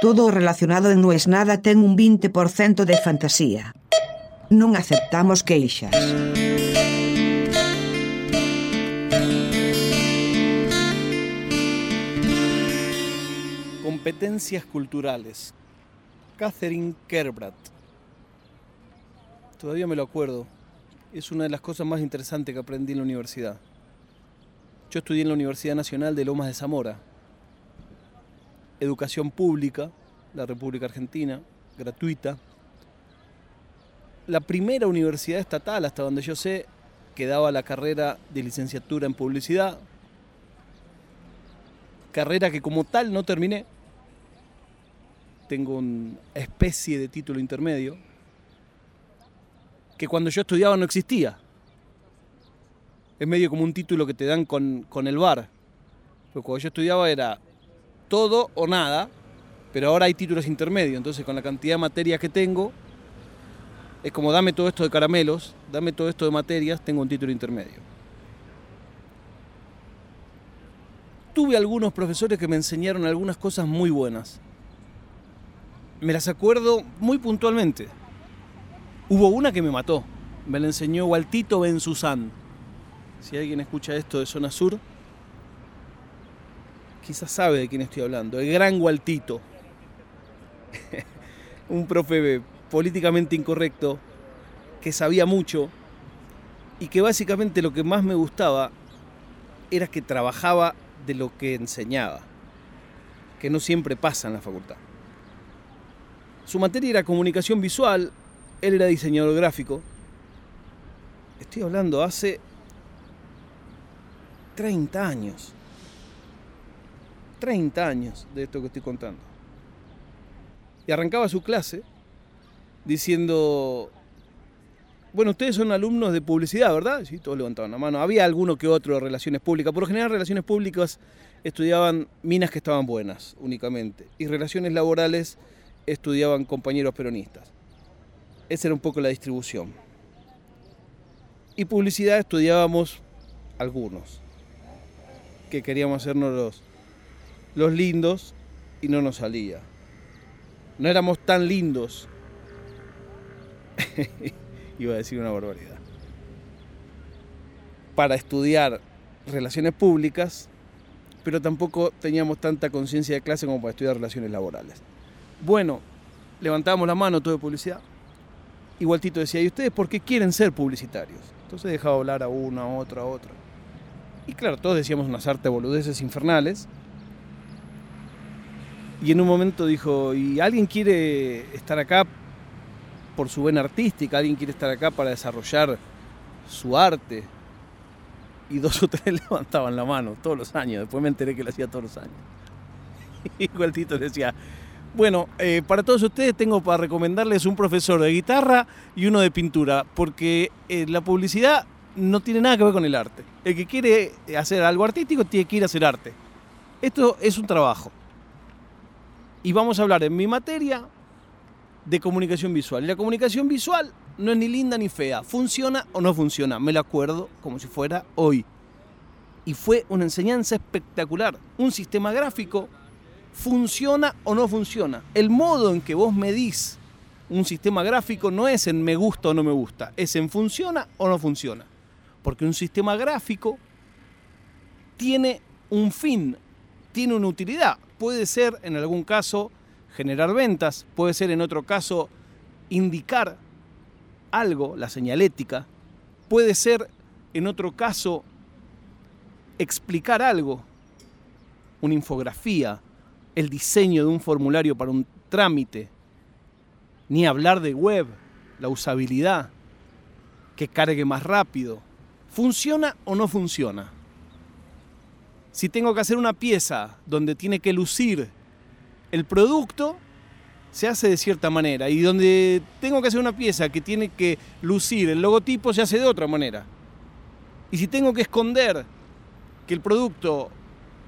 Todo relacionado Non es nada ten un 20% de fantasía. Non aceptamos queixas. Competencias culturales. Catherine Kerbrat. Todavía me lo acuerdo. Es una de las cosas más interesantes que aprendí en la universidad. Yo estudié en la Universidad Nacional de Lomas de Zamora. Educación pública, la República Argentina, gratuita. La primera universidad estatal, hasta donde yo sé, que daba la carrera de licenciatura en publicidad. Carrera que como tal no terminé. Tengo una especie de título intermedio que cuando yo estudiaba no existía. Es medio como un título que te dan con, con el bar. Pero cuando yo estudiaba era todo o nada, pero ahora hay títulos intermedios. Entonces con la cantidad de materias que tengo, es como dame todo esto de caramelos, dame todo esto de materias, tengo un título intermedio. Tuve algunos profesores que me enseñaron algunas cosas muy buenas. Me las acuerdo muy puntualmente. Hubo una que me mató. Me la enseñó Waltito Ben Susan. Si alguien escucha esto de zona sur, quizás sabe de quién estoy hablando. El gran Waltito. Un profe políticamente incorrecto que sabía mucho y que básicamente lo que más me gustaba era que trabajaba de lo que enseñaba, que no siempre pasa en la facultad. Su materia era comunicación visual él era diseñador gráfico. Estoy hablando hace 30 años. 30 años de esto que estoy contando. Y arrancaba su clase diciendo, bueno, ustedes son alumnos de publicidad, ¿verdad? Sí, todos levantaban la mano. Había alguno que otro de relaciones públicas. Por lo general, relaciones públicas estudiaban minas que estaban buenas únicamente. Y relaciones laborales estudiaban compañeros peronistas. Esa era un poco la distribución. Y publicidad estudiábamos algunos, que queríamos hacernos los, los lindos y no nos salía. No éramos tan lindos. Iba a decir una barbaridad. Para estudiar relaciones públicas, pero tampoco teníamos tanta conciencia de clase como para estudiar relaciones laborales. Bueno, levantábamos la mano todo de publicidad igual Tito decía, ¿y ustedes por qué quieren ser publicitarios? Entonces dejaba hablar a uno, a otro, a otro. Y claro, todos decíamos unas artes boludeces infernales. Y en un momento dijo, ¿y alguien quiere estar acá por su buena artística? ¿Alguien quiere estar acá para desarrollar su arte? Y dos o tres levantaban la mano todos los años. Después me enteré que lo hacía todos los años. Y Tito decía, bueno, eh, para todos ustedes tengo para recomendarles un profesor de guitarra y uno de pintura, porque eh, la publicidad no tiene nada que ver con el arte. El que quiere hacer algo artístico tiene que ir a hacer arte. Esto es un trabajo. Y vamos a hablar en mi materia de comunicación visual. Y la comunicación visual no es ni linda ni fea. ¿Funciona o no funciona? Me lo acuerdo como si fuera hoy. Y fue una enseñanza espectacular. Un sistema gráfico funciona o no funciona. El modo en que vos medís un sistema gráfico no es en me gusta o no me gusta, es en funciona o no funciona. Porque un sistema gráfico tiene un fin, tiene una utilidad. Puede ser en algún caso generar ventas, puede ser en otro caso indicar algo, la señalética, puede ser en otro caso explicar algo, una infografía, el diseño de un formulario para un trámite, ni hablar de web, la usabilidad, que cargue más rápido. ¿Funciona o no funciona? Si tengo que hacer una pieza donde tiene que lucir el producto, se hace de cierta manera. Y donde tengo que hacer una pieza que tiene que lucir el logotipo, se hace de otra manera. Y si tengo que esconder que el producto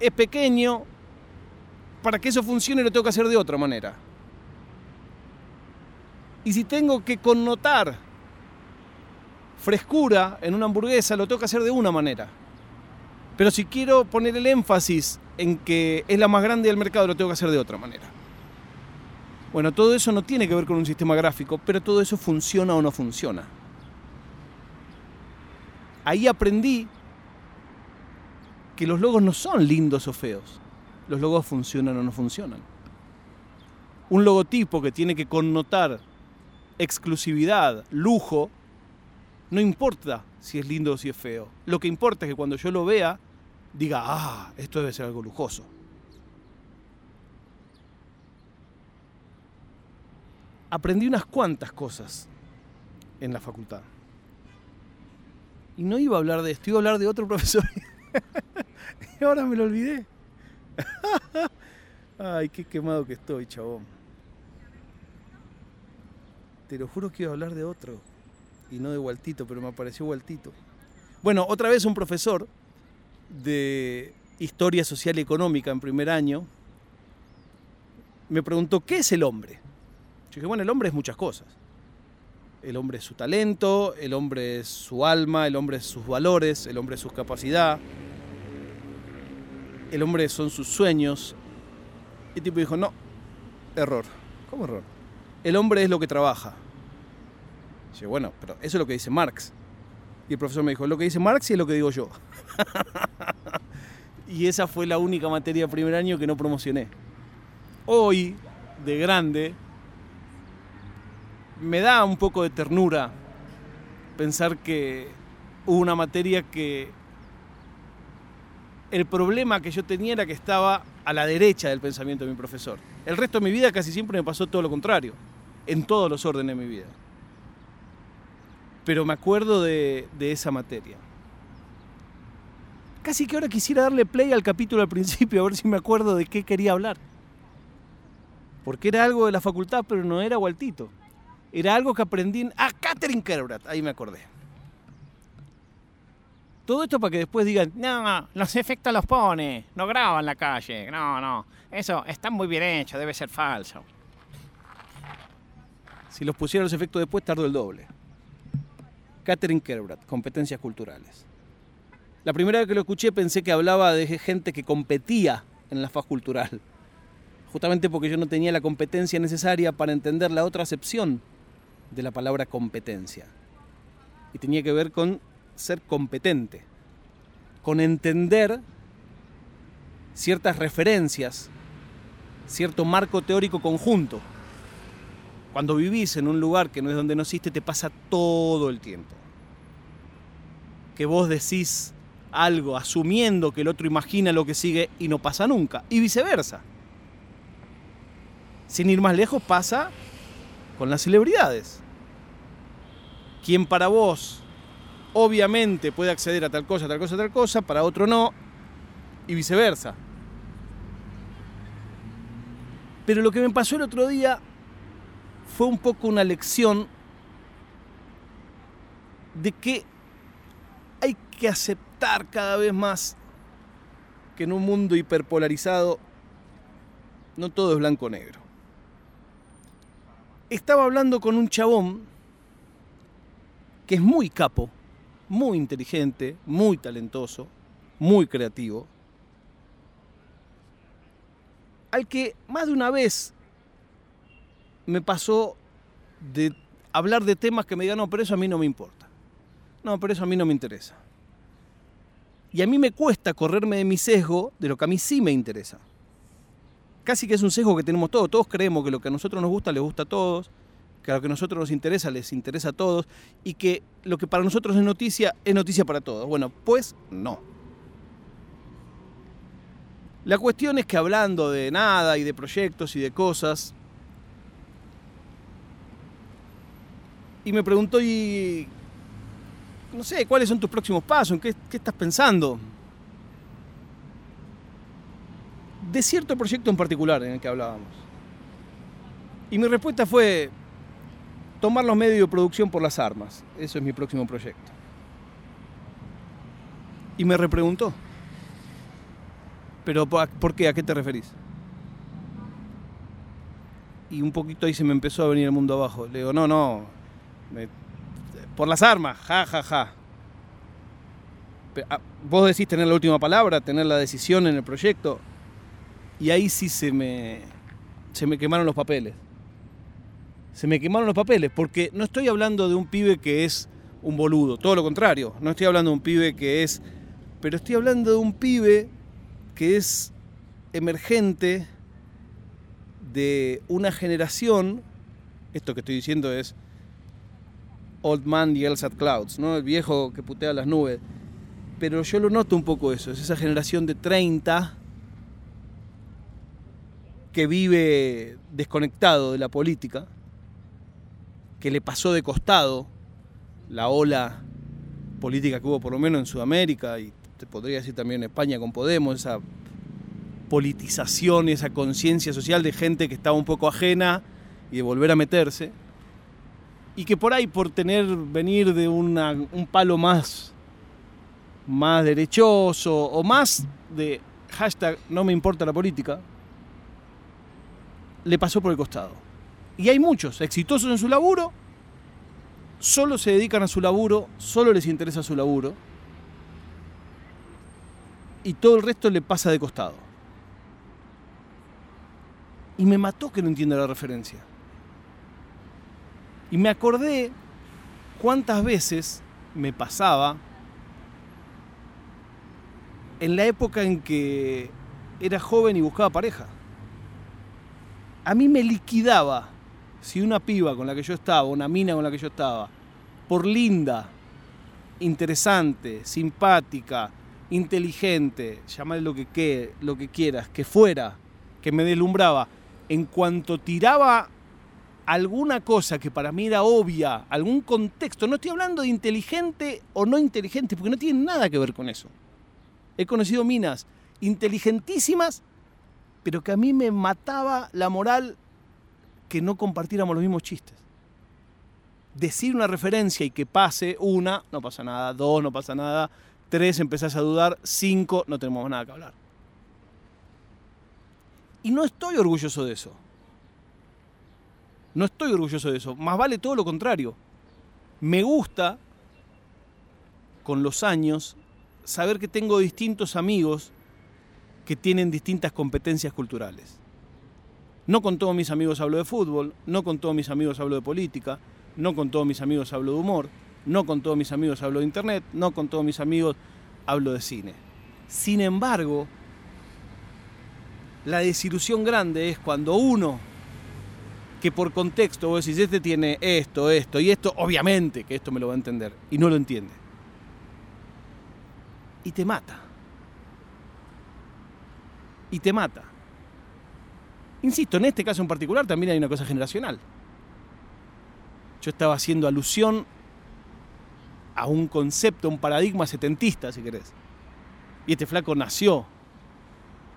es pequeño, para que eso funcione lo tengo que hacer de otra manera. Y si tengo que connotar frescura en una hamburguesa, lo tengo que hacer de una manera. Pero si quiero poner el énfasis en que es la más grande del mercado, lo tengo que hacer de otra manera. Bueno, todo eso no tiene que ver con un sistema gráfico, pero todo eso funciona o no funciona. Ahí aprendí que los logos no son lindos o feos. Los logos funcionan o no funcionan. Un logotipo que tiene que connotar exclusividad, lujo, no importa si es lindo o si es feo. Lo que importa es que cuando yo lo vea, diga, ah, esto debe ser algo lujoso. Aprendí unas cuantas cosas en la facultad. Y no iba a hablar de esto, iba a hablar de otro profesor. y ahora me lo olvidé. Ay, qué quemado que estoy, chabón. Te lo juro que iba a hablar de otro. Y no de Waltito, pero me apareció Waltito. Bueno, otra vez un profesor de Historia Social y Económica en primer año me preguntó, ¿qué es el hombre? Yo dije, bueno, el hombre es muchas cosas. El hombre es su talento, el hombre es su alma, el hombre es sus valores, el hombre es su capacidad, el hombre son sus sueños. Y el tipo dijo, no, error. ¿Cómo error? El hombre es lo que trabaja. Y bueno, pero eso es lo que dice Marx. Y el profesor me dijo, lo que dice Marx y es lo que digo yo. y esa fue la única materia de primer año que no promocioné. Hoy, de grande, me da un poco de ternura pensar que hubo una materia que el problema que yo tenía era que estaba a la derecha del pensamiento de mi profesor. El resto de mi vida casi siempre me pasó todo lo contrario, en todos los órdenes de mi vida. Pero me acuerdo de, esa materia. Casi que ahora quisiera darle play al capítulo al principio, a ver si me acuerdo de qué quería hablar. Porque era algo de la facultad, pero no era Waltito. Era algo que aprendí en... Ah, Catherine Kerbrat, ahí me acordé. Todo esto para que después digan, no, los efectos los pone, no graba en la calle, no, no, eso está muy bien hecho, debe ser falso. Si los pusiera los efectos después, tardo el doble. Catherine Kerbrat, competencias culturales. La primera vez que lo escuché pensé que hablaba de gente que competía en la faz cultural, justamente porque yo no tenía la competencia necesaria para entender la otra acepción de la palabra competencia. Y tenía que ver con ser competente, con entender ciertas referencias, cierto marco teórico conjunto. Cuando vivís en un lugar que no es donde naciste, te pasa todo el tiempo. Que vos decís algo asumiendo que el otro imagina lo que sigue y no pasa nunca. Y viceversa. Sin ir más lejos pasa con las celebridades. Quien para vos obviamente puede acceder a tal cosa, tal cosa, tal cosa, para otro no, y viceversa. Pero lo que me pasó el otro día fue un poco una lección de que hay que aceptar cada vez más que en un mundo hiperpolarizado no todo es blanco-negro. Estaba hablando con un chabón que es muy capo, muy inteligente, muy talentoso, muy creativo, al que más de una vez me pasó de hablar de temas que me digan, no, pero eso a mí no me importa. No, pero eso a mí no me interesa. Y a mí me cuesta correrme de mi sesgo de lo que a mí sí me interesa. Casi que es un sesgo que tenemos todos. Todos creemos que lo que a nosotros nos gusta les gusta a todos que a lo que a nosotros nos interesa les interesa a todos y que lo que para nosotros es noticia es noticia para todos. Bueno, pues no. La cuestión es que hablando de nada y de proyectos y de cosas, y me preguntó, y no sé, ¿cuáles son tus próximos pasos? ¿En qué, qué estás pensando? De cierto proyecto en particular en el que hablábamos. Y mi respuesta fue, tomar los medios de producción por las armas. Eso es mi próximo proyecto. Y me repreguntó. ¿Pero por qué? ¿A qué te referís? Y un poquito ahí se me empezó a venir el mundo abajo. Le digo, no, no, por las armas, ja, ja, ja. Ah, vos decís tener la última palabra, tener la decisión en el proyecto. Y ahí sí se me, se me quemaron los papeles. se me quemaron los papeles, porque no estoy hablando de un pibe que es un boludo, todo lo contrario, no estoy hablando de un pibe que es, pero estoy hablando de un pibe que es emergente de una generación, esto que estoy diciendo es Old Man Yells at Clouds, ¿no? el viejo que putea las nubes, pero yo lo noto un poco eso, es esa generación de 30 que vive desconectado de la política, que le pasó de costado la ola política que hubo por lo menos en Sudamérica y te podría decir también en España con Podemos, esa politización y esa conciencia social de gente que estaba un poco ajena y de volver a meterse. Y que por ahí, por tener, venir de un palo más, más derechoso o más de hashtag no me importa la política, le pasó por el costado. Y hay muchos exitosos en su laburo, solo se dedican a su laburo, solo les interesa su laburo, y todo el resto le pasa de costado. Y me mató que no entienda la referencia. Y me acordé cuántas veces me pasaba en la época en que era joven y buscaba pareja. A mí me liquidaba si una piba con la que yo estaba, una mina con la que yo estaba, por linda, interesante, simpática, inteligente, llamarle lo que, lo que quieras, que fuera, que me deslumbraba, en cuanto tiraba alguna cosa que para mí era obvia, algún contexto, no estoy hablando de inteligente o no inteligente, porque no tiene nada que ver con eso. He conocido minas inteligentísimas pero que a mí me mataba la moral que no compartiéramos los mismos chistes. Decir una referencia y que pase una, no pasa nada, dos, no pasa nada, tres, empezás a dudar, cinco, no tenemos nada que hablar. Y no estoy orgulloso de eso. No estoy orgulloso de eso. Más vale todo lo contrario. Me gusta, con los años, saber que tengo distintos amigos que tienen distintas competencias culturales. No con todos mis amigos hablo de fútbol, no con todos mis amigos hablo de política, no con todos mis amigos hablo de humor, no con todos mis amigos hablo de internet, no con todos mis amigos hablo de cine. Sin embargo, la desilusión grande es cuando uno, que por contexto vos decís, este tiene esto, esto y esto, obviamente que esto me lo va a entender, y no lo entiende. Y te mata y te mata. Insisto, en este caso en particular también hay una cosa generacional. Yo estaba haciendo alusión a un concepto, un paradigma setentista, si querés. Y este flaco nació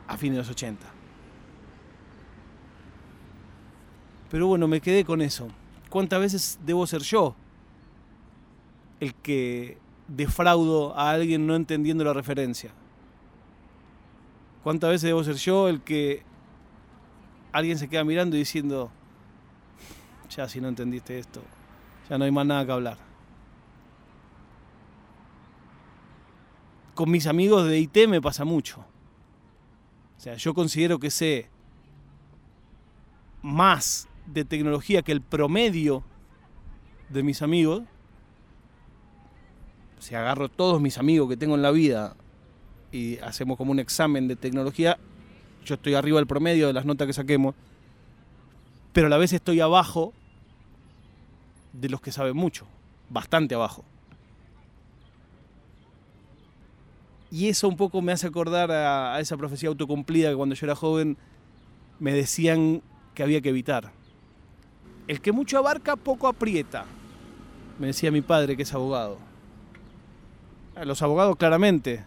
a fines de los 80. Pero bueno, me quedé con eso. ¿Cuántas veces debo ser yo el que defraudo a alguien no entendiendo la referencia? ¿Cuántas veces debo ser yo el que alguien se queda mirando y diciendo, ya si no entendiste esto, ya no hay más nada que hablar? Con mis amigos de IT me pasa mucho. O sea, yo considero que sé más de tecnología que el promedio de mis amigos. Si agarro todos mis amigos que tengo en la vida y hacemos como un examen de tecnología, yo estoy arriba del promedio de las notas que saquemos, pero a la vez estoy abajo de los que saben mucho, bastante abajo. Y eso un poco me hace acordar a, esa profecía autocumplida que cuando yo era joven me decían que había que evitar. El que mucho abarca, poco aprieta, me decía mi padre que es abogado. Los abogados claramente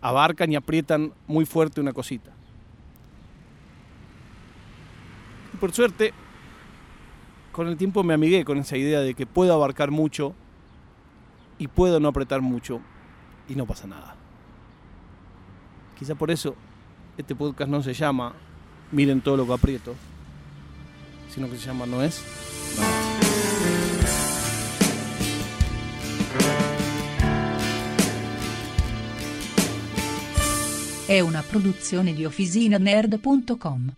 abarcan y aprietan muy fuerte una cosita. Por suerte, con el tiempo me amigué con esa idea de que puedo abarcar mucho y puedo no apretar mucho y no pasa nada. Quizá por eso este podcast no se llama Miren todo lo que aprieto, sino que se llama No es. È una produzione di OfficinaNerd.com.